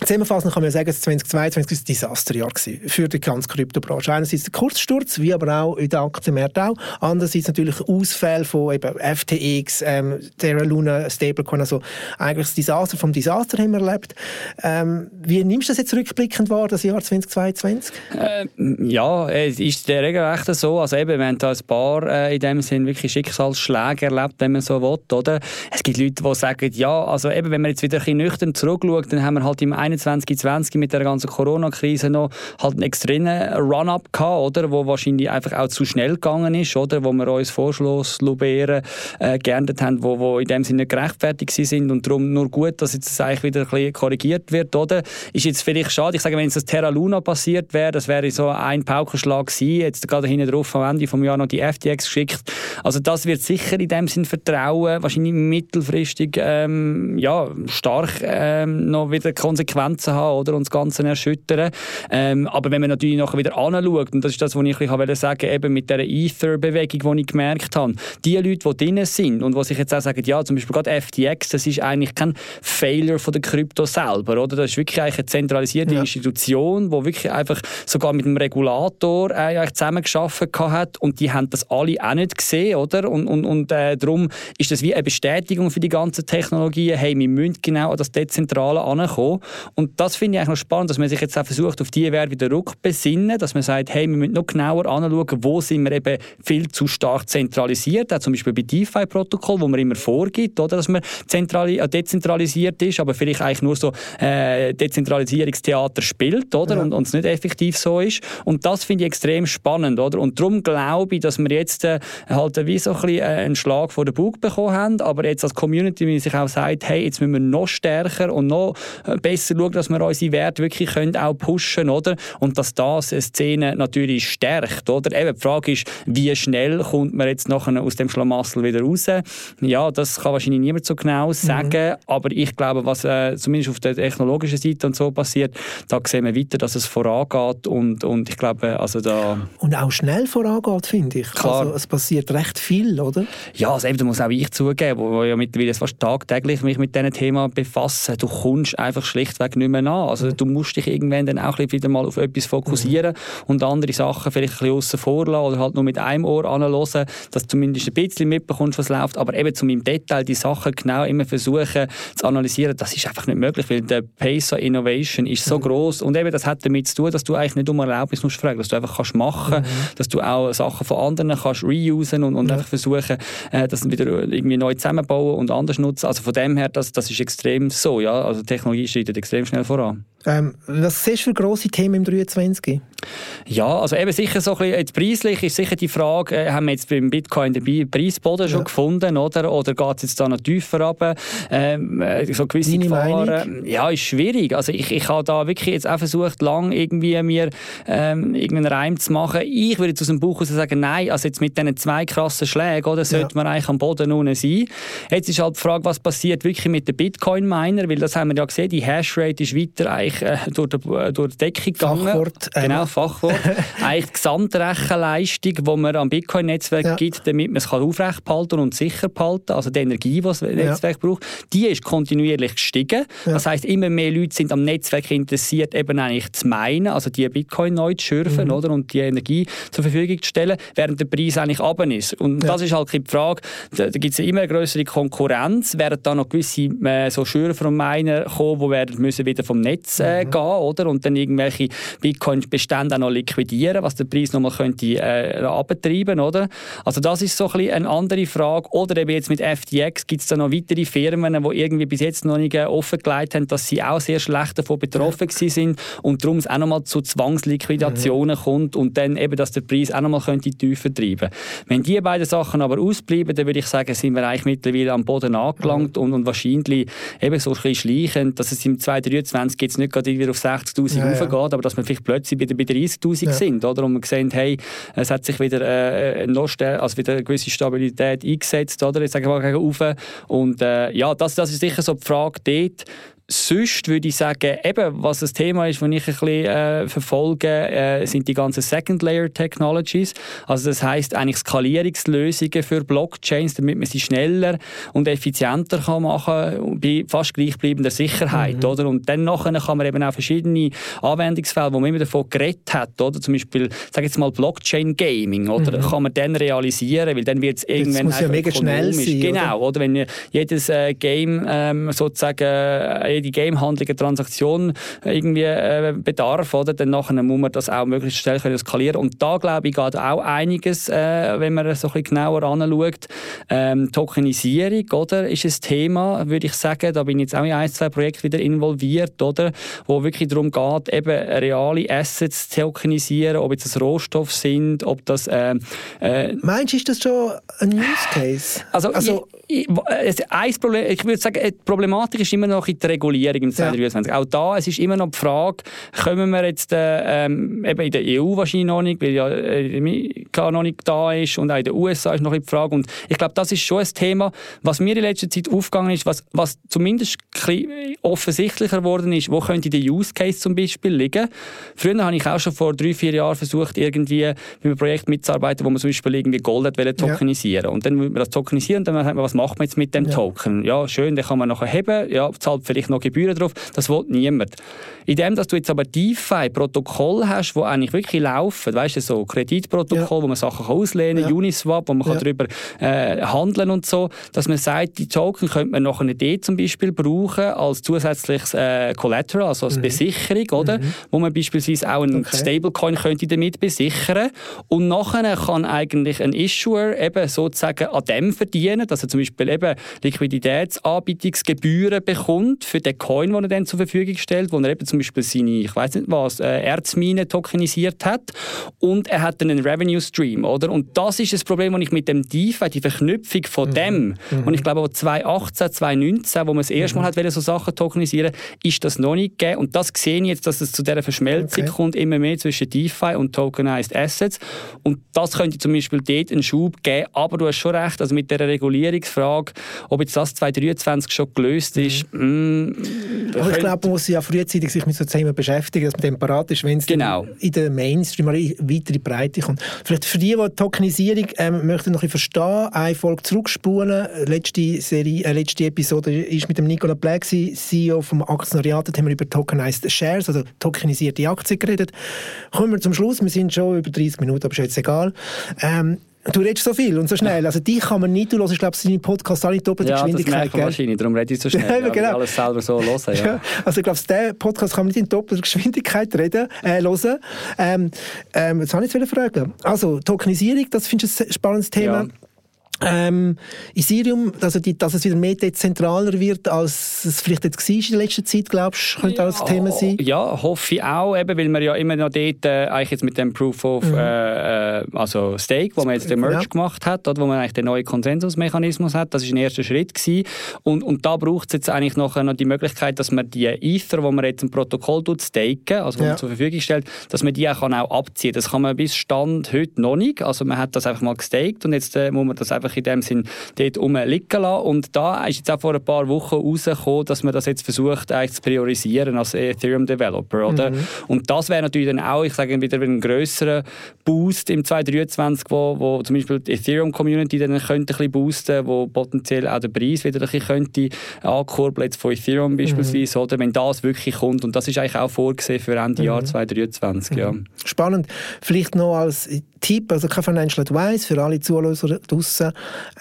Zusammenfassend kann man sagen, dass 2022 ein Desasterjahr war für die ganze Kryptobranche. Einerseits der Kurssturz, wie aber auch in den Aktienmärkten auch. Andererseits natürlich Ausfälle von eben FTX, ähm, Terra Luna, Stablecoin. Also eigentlich das Desaster vom Desaster haben wir erlebt. Ähm, wie nimmst du das jetzt rückblickend wahr, das Jahr 2022? Äh, ja, es ist der regelrecht so. Also eben, wir haben da ein paar äh, in dem Sinn wirklich Schicksalsschläge erlebt, wenn man so will. Oder? Es gibt Leute, die sagen, ja, also eben, wenn man jetzt wieder ein bisschen nüchtern zurückschaut, dann haben wir halt im 2020 mit der ganzen Corona-Krise noch halt einen extremen Run-up gehabt, oder? Wo wahrscheinlich einfach auch zu schnell gegangen ist, oder? Wo wir uns Vorschlusslobären äh, geerntet haben, wo, wo in dem Sinne gerechtfertigt sind und darum nur gut, dass jetzt das eigentlich wieder ein bisschen korrigiert wird, oder? Ist jetzt vielleicht schade, ich sage, wenn es das Terra Luna passiert wäre, das wäre so ein Paukenschlag gewesen, jetzt gerade hinten drauf am Ende vom Jahr noch die FTX geschickt. Also das wird sicher in dem Sinn Vertrauen wahrscheinlich mittelfristig ähm, ja, stark ähm, noch wieder Konsequenzen Konsequenzen haben oder, und das Ganze erschüttern. Ähm, aber wenn man natürlich nachher wieder anschaut, und das ist das, was ich ein sagen eben mit dieser Ether-Bewegung, die ich gemerkt habe, die Leute, die drin sind und die sich jetzt auch sagen, ja, zum Beispiel gerade FTX, das ist eigentlich kein Failure von der Krypto selber, oder? Das ist wirklich eine zentralisierte ja. Institution, die wirklich einfach sogar mit dem Regulator äh, zusammengearbeitet hat und die haben das alle auch nicht gesehen, oder? Und, und, und äh, darum ist das wie eine Bestätigung für die ganzen Technologien, hey, wir müssen genau an das Dezentrale ankommen und das finde ich eigentlich noch spannend, dass man sich jetzt auch versucht, auf diese Werte wieder rückbesinnen, dass man sagt, hey, wir müssen noch genauer anschauen, wo sind wir eben viel zu stark zentralisiert, auch zum Beispiel bei DeFi-Protokoll, wo man immer vorgibt, oder, dass man zentrali äh, dezentralisiert ist, aber vielleicht eigentlich nur so äh, Dezentralisierungstheater spielt, oder, ja. und, und es nicht effektiv so ist. Und das finde ich extrem spannend, oder, und darum glaube ich, dass wir jetzt äh, halt wie so ein bisschen äh, einen Schlag vor den Bug bekommen haben, aber jetzt als Community, wenn sich auch sagt, hey, jetzt müssen wir noch stärker und noch äh, besser schauen, dass wir unsere Werte wirklich können auch pushen oder? Und dass das eine Szene natürlich stärkt. Oder? Eben, die Frage ist, wie schnell kommt man jetzt nachher aus dem Schlamassel wieder raus? Ja, das kann wahrscheinlich niemand so genau mhm. sagen, mhm. aber ich glaube, was äh, zumindest auf der technologischen Seite und so passiert, da sehen wir weiter, dass es vorangeht und, und ich glaube, also da... Und auch schnell vorangeht, finde ich. Klar. Also, es passiert recht viel, oder? Ja, also eben, da muss auch ich zugeben, wo, wo ja mittlerweile fast tagtäglich mich mit diesem Thema befasse, du kommst einfach schlichtweg Weg nicht mehr nach. Also du musst dich irgendwann dann auch wieder mal auf etwas fokussieren mhm. und andere Sachen vielleicht ein bisschen aussen vor oder halt nur mit einem Ohr anhören, dass du zumindest ein bisschen mitbekommst, was läuft. Aber eben zum im Detail die Sachen genau immer versuchen zu analysieren, das ist einfach nicht möglich, weil der Pace of Innovation ist so mhm. groß und eben das hat damit zu tun, dass du eigentlich nicht um Erlaubnis musst fragen, dass du einfach kannst machen, mhm. dass du auch Sachen von anderen kannst reusen und, und ja. einfach versuchen, äh, das wieder irgendwie neu zusammenbauen und anders nutzen. Also von dem her, das, das ist extrem so, ja. Also Technologie schreitet extrem schnell voran. Ähm, was siehst du für grosse Themen im 23? Ja, also eben sicher so ein bisschen, jetzt preislich ist sicher die Frage, äh, haben wir jetzt beim Bitcoin den Preisboden schon gefunden, oder? Oder geht es jetzt da noch tiefer runter? Ähm, äh, so gewisse Deine Gefahren. Meinung? Ja, ist schwierig. Also ich, ich habe da wirklich jetzt auch versucht, lang irgendwie mir ähm, irgendeinen Reim zu machen. Ich würde jetzt aus dem Buch sagen, nein, also jetzt mit diesen zwei krassen Schlägen, oder, sollte ja. man eigentlich am Boden unten sein. Jetzt ist halt die Frage, was passiert wirklich mit den Bitcoin-Miner, weil das haben wir ja gesehen, die Hashrate ist weiter eigentlich äh, durch, die, äh, durch die Decke gegangen. Fachwort. Äh, genau, Fachwort. eigentlich die Gesamtrechenleistung, die man am Bitcoin-Netzwerk ja. gibt, damit man es aufrecht behalten und sicher behalten, also die Energie, die das Netzwerk ja. braucht, die ist kontinuierlich gestiegen. Ja. Das heißt, immer mehr Leute sind am Netzwerk interessiert, eben eigentlich zu meinen, also die Bitcoin neu zu schürfen mhm. oder, und die Energie zur Verfügung zu stellen, während der Preis eigentlich runter ist. Und das ist halt die Frage, da, da gibt es immer eine größere Konkurrenz, werden da noch gewisse äh, so Schürfer und Miner kommen, die werden müssen wieder vom Netz äh, mhm. gehen oder? und dann irgendwelche Bitcoin-Bestände auch noch liquidieren, was den Preis nochmal könnte äh, abtreiben oder? Also das ist so ein bisschen eine andere Frage. Oder eben jetzt mit FTX gibt es da noch weitere Firmen, die irgendwie bis jetzt noch nicht äh, offengelegt haben, dass sie auch sehr schlecht davon betroffen ja. sind und darum es auch nochmal zu Zwangsliquidationen mhm. kommt und dann eben, dass der Preis auch nochmal könnte tiefer treiben. Wenn die beiden Sachen aber ausbleiben, dann würde ich sagen, sind wir eigentlich mittlerweile am Boden angelangt mhm. und, und wahrscheinlich eben so ein bisschen schleichend, dass es im 2023 jetzt nicht gerade wieder auf 60'000 ja, raufgeht, ja. aber dass wir vielleicht plötzlich wieder bei 30'000 ja. sind, oder? Und wir sehen, hey, es hat sich wieder, äh, also wieder eine gewisse Stabilität eingesetzt, oder? Jetzt sagen wir mal gegen. Und äh, ja, das, das ist sicher so die Frage dort, sonst würde ich sagen, eben, was das Thema ist, das ich ein bisschen äh, verfolge, äh, sind die ganzen Second Layer Technologies. Also das heißt eigentlich Skalierungslösungen für Blockchains, damit man sie schneller und effizienter kann machen bei fast gleichbleibender Sicherheit, mhm. oder? Und dann nachher kann man eben auch verschiedene Anwendungsfälle, wo man immer davon geredet hat, oder? Zum Beispiel, sag jetzt mal Blockchain Gaming, oder? Mhm. Kann man dann realisieren, weil dann wird es irgendwann das muss ja mega schnell sein, Genau, oder? oder? Wenn jedes äh, Game ähm, sozusagen die Gamehandlung eine Transaktion äh, irgendwie äh, bedarf, oder, dann nachher muss man das auch möglichst schnell können skalieren Und da, glaube ich, geht auch einiges, äh, wenn man so ein bisschen genauer anschaut. Ähm, Tokenisierung, oder, ist ein Thema, würde ich sagen. Da bin ich jetzt auch in ein, zwei Projekten wieder involviert, oder, wo wirklich darum geht, eben reale Assets zu tokenisieren, ob jetzt das Rohstoff sind, ob das... Äh, äh, Meinst du, ist das schon ein Use Case? Also, also ein Problem, ich würde sagen, die Problematik ist immer noch in der Regulierung im 2023. Ja. Auch da, es ist immer noch die Frage, kommen wir jetzt äh, ähm, eben in der EU wahrscheinlich noch nicht, weil ja äh, Amerika noch nicht da ist und auch in den USA ist noch die Frage. Und ich glaube, das ist schon ein Thema, was mir in letzter Zeit aufgegangen ist, was, was zumindest offensichtlicher geworden ist, wo könnte der Use Case zum Beispiel liegen. Früher habe ich auch schon vor drei, vier Jahren versucht, irgendwie mit einem Projekt mitzuarbeiten, wo man zum Beispiel irgendwie Gold tokenisieren ja. Und dann will man das tokenisieren und dann sagt man, was macht man jetzt mit dem ja. Token? Ja, schön, den kann man nachher heben, ja, zahlt vielleicht noch Gebühren drauf, das will niemand. In dem, dass du jetzt aber DeFi-Protokoll hast, die eigentlich wirklich laufen, weißt du, so Kreditprotokoll, ja. wo man Sachen auslehnen kann, ja. Uniswap, wo man ja. darüber äh, handeln und so, dass man sagt, die Token könnte man nachher die zum Beispiel brauchen als zusätzliches äh, Collateral, also als mhm. Besicherung, oder? Mhm. Wo man beispielsweise auch einen okay. Stablecoin könnte damit besichern und nachher kann eigentlich ein Issuer eben sozusagen an dem verdienen, dass er zum Beispiel eben Liquiditätsanbietungsgebühren bekommt für den Coin, den er dann zur Verfügung stellt, wo er eben zum Beispiel seine, ich weiß nicht was, äh, Erzmine tokenisiert hat und er hat dann einen Revenue Stream, oder? Und das ist das Problem, das ich mit dem DeFi, die Verknüpfung von mhm. dem, mhm. und ich glaube 2018, 2019, wo man das erste Mal mhm. hat so Sachen tokenisieren, ist das noch nicht gegeben und das sehe ich jetzt, dass es zu dieser Verschmelzung okay. kommt, immer mehr zwischen DeFi und Tokenized Assets und das könnte zum Beispiel dort einen Schub geben, aber du hast schon recht, also mit der Regulierungsfrage, ob jetzt das 2023 schon gelöst ist, mhm. mh, aber ich glaube, man muss sich ja frühzeitig sich mit so Themen beschäftigen, dass man dem parat ist, wenn es genau. in der Mainstream in Breite kommt. Vielleicht für die, die Tokenisierung ähm, möchten noch ein verstehen, eine Folge zurückspulen. Letzte, Serie, äh, letzte Episode ist mit dem Nicola Black, CEO vom Aktionariat, da haben wir über Tokenized Shares, also tokenisierte Aktien geredet. Kommen wir zum Schluss, wir sind schon über 30 Minuten, aber ist jetzt egal. Ähm, Du redest so viel und so schnell. Also dich kann man nicht, du hörst, ich glaube, seine Podcasts alle doppelte ja, Geschwindigkeit. Ja, das wahrscheinlich, darum rede ich so schnell. ja, genau. alles selber so hören, ja. ja. Also ich glaube, der Podcast kann man nicht in doppelter Geschwindigkeit reden, äh, hören. Ähm, ähm, jetzt habe ich jetzt fragen. Also, Tokenisierung, das findest du ein spannendes Thema. Ja. Ähm, Ethereum, also die, dass es wieder mehr dezentraler wird, als es vielleicht jetzt war in der letzten Zeit, glaubst du, könnte auch das Thema sein? Ja, hoffe ich auch, eben, weil wir ja immer noch dort äh, eigentlich jetzt mit dem Proof of mhm. äh, äh also Stake, wo man jetzt den Merge ja. gemacht hat, oder, wo man eigentlich den neuen Konsensusmechanismus hat, das ist ein erster Schritt gewesen. Und, und da braucht es jetzt eigentlich noch, noch die Möglichkeit, dass man die Ether, wo man jetzt ein Protokoll tut, staken, also ja. zur Verfügung stellt, dass man die auch, kann auch abziehen kann. Das kann man bis Stand heute noch nicht, also man hat das einfach mal gestaked und jetzt äh, muss man das einfach einfach in dem Sinn dort rumliegen lassen. Und da ist jetzt auch vor ein paar Wochen rausgekommen, dass man das jetzt versucht eigentlich zu priorisieren als Ethereum Developer, oder? Mhm. Und das wäre natürlich dann auch, ich sage wieder, ein grösserer Boost im 2023, wo, wo zum Beispiel die Ethereum Community dann könnte ein bisschen boosten, wo potenziell auch der Preis wieder ein bisschen könnte ankurbeln, jetzt von Ethereum beispielsweise, mhm. oder? Wenn das wirklich kommt. Und das ist eigentlich auch vorgesehen für Ende mhm. Jahr 2023, ja. Mhm. Spannend. Vielleicht noch als Tipp, also kein Financial Advice für alle Zuhörer draußen.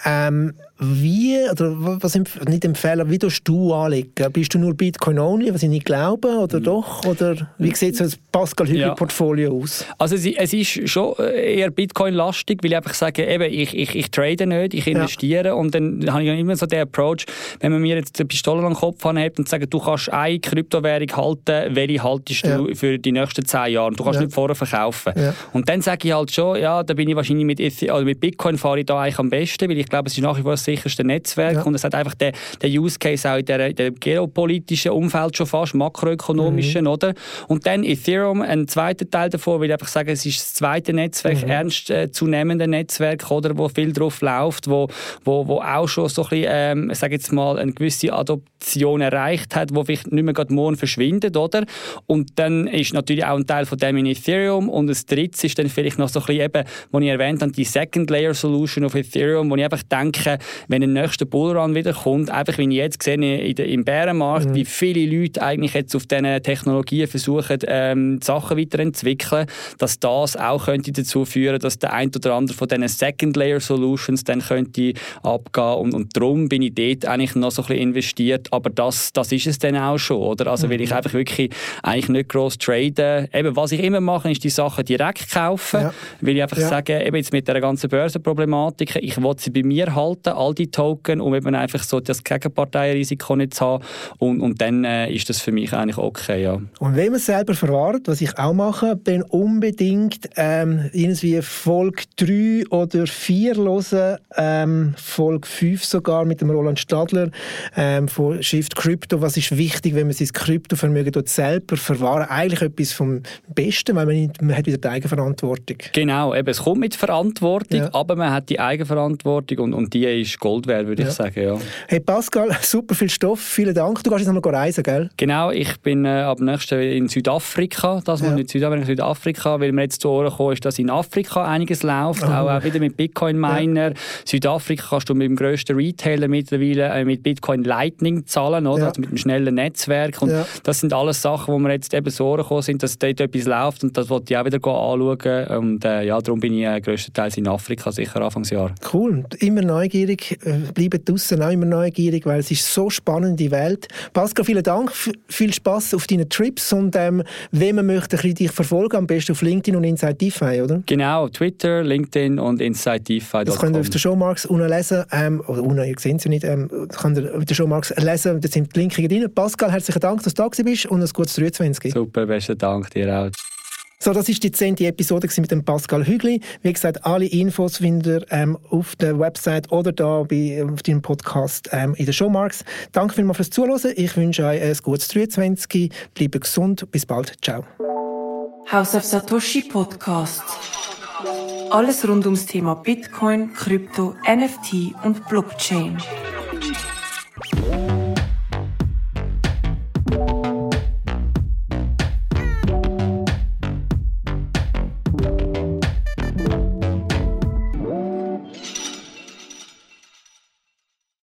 Ähm, wie, oder was nicht empfehlen, wie tust du anlegen? Bist du nur Bitcoin-only, was ich nicht glaube, oder doch? Oder wie sieht so das Pascal Hügel portfolio ja. aus? Also es, es, ist schon eher Bitcoin-lastig, weil ich einfach sage, eben, ich, ich, ich trade nicht, ich investiere ja. und dann habe ich immer so den Approach, wenn man mir jetzt eine Pistole an den Kopf anhebt und sagt, du kannst eine Kryptowährung halten, welche haltest du ja. für die nächsten zehn Jahre und du kannst nicht vorher verkaufen. Und dann sage ich halt schon, ja, da bin ich wahrscheinlich mit, also mit Bitcoin fahre ich da eigentlich am besten, weil ich glaube, es ist nach wie vor sicherste Netzwerk ja. und es hat einfach den, den Use Case auch in der, der geopolitischen Umfeld schon fast, makroökonomischen, mhm. oder? Und dann Ethereum, ein zweiter Teil davon, will ich einfach sagen, es ist das zweite Netzwerk, mhm. ernst äh, zunehmende Netzwerk, oder, wo viel drauf läuft, wo, wo, wo auch schon so ein bisschen, ähm, sag jetzt mal, eine gewisse Adoption erreicht hat, wo vielleicht nicht mehr gerade morgen verschwindet, oder? Und dann ist natürlich auch ein Teil von dem in Ethereum und das dritte ist dann vielleicht noch so ein bisschen eben, was ich erwähnt habe, die Second Layer Solution auf Ethereum, wo ich einfach denke, wenn ein nächster Bullrun wieder kommt, einfach wie ich jetzt sehe im Bärenmarkt, mhm. wie viele Leute eigentlich jetzt auf diesen Technologien versuchen, ähm, Sachen weiterentwickeln, dass das auch könnte dazu führen, dass der ein oder andere von diesen Second Layer Solutions dann könnte abgehen und, und darum bin ich dort eigentlich noch so ein bisschen investiert, aber das, das ist es dann auch schon, oder? Also mhm. will ich einfach wirklich eigentlich nicht gross traden. Eben, was ich immer mache, ist die Sachen direkt kaufen, ja. weil ich einfach ja. sage, eben jetzt mit der ganzen Börsenproblematik, ich will sie bei mir halten, all die Token, um eben einfach so das Gegenparteienrisiko nicht zu haben. Und, und dann äh, ist das für mich eigentlich okay, ja. Und wenn man es selber verwahrt, was ich auch mache, dann unbedingt ähm, irgendwie Folge 3 oder 4 hören, ähm, Folge 5 sogar mit dem Roland Stadler ähm, von Shift Crypto. Was ist wichtig, wenn man sein Kryptovermögen dort selber verwahren? Eigentlich etwas vom Besten, weil man, man hat wieder die Eigenverantwortung. Genau, eben, es kommt mit Verantwortung, ja. aber man hat die Eigenverantwortung und, und die ist Gold wert, würde ja. ich sagen. Ja. Hey Pascal, super viel Stoff, vielen Dank. Du gehst jetzt noch reisen, gell? Genau, ich bin äh, ab nächsten in Südafrika, das ja. nicht Südamerika, Südafrika, weil mir jetzt zu Ohren gekommen ist, dass in Afrika einiges läuft, oh. auch, auch wieder mit Bitcoin-Miner. Ja. Südafrika kannst du mit dem grössten Retailer mittlerweile äh, mit Bitcoin Lightning zahlen, oder? Also mit einem schnellen Netzwerk. Und das sind alles Sachen, wo mir jetzt eben zu Ohren gekommen sind, dass dort etwas läuft und das wollte ich auch wieder anschauen. Und äh, ja, darum bin ich äh, größtenteils in Afrika, sicher Anfangsjahr. Cool, immer neugierig. Äh, bleiben draußen auch immer neugierig, weil es ist so spannend die Welt. Pascal, vielen Dank, viel Spaß auf deinen Trips und ähm, wenn man möchte dich verfolgen, am besten auf LinkedIn und Inside DeFi, oder? Genau, Twitter, LinkedIn und Inside DeFi. Das könnt ihr auf der Showmarks unten lesen, ähm, oder unten, ihr seht es ja nicht, ähm, könnt ihr auf der Showmarks lesen, da sind die Links drin. Pascal, herzlichen Dank, dass du da bist und ein gutes 23. Super, besten Dank dir auch. So, das ist die zehnte Episode mit dem Pascal Hügli. Wie gesagt, alle Infos findet ihr ähm, auf der Website oder da bei, auf dem Podcast ähm, in den Showmarks. Danke vielmals fürs Zuhören. Ich wünsche euch ein gutes 23. Bleibt gesund. Bis bald. Ciao. House of Satoshi Podcast. Alles rund ums Thema Bitcoin, Krypto, NFT und Blockchain.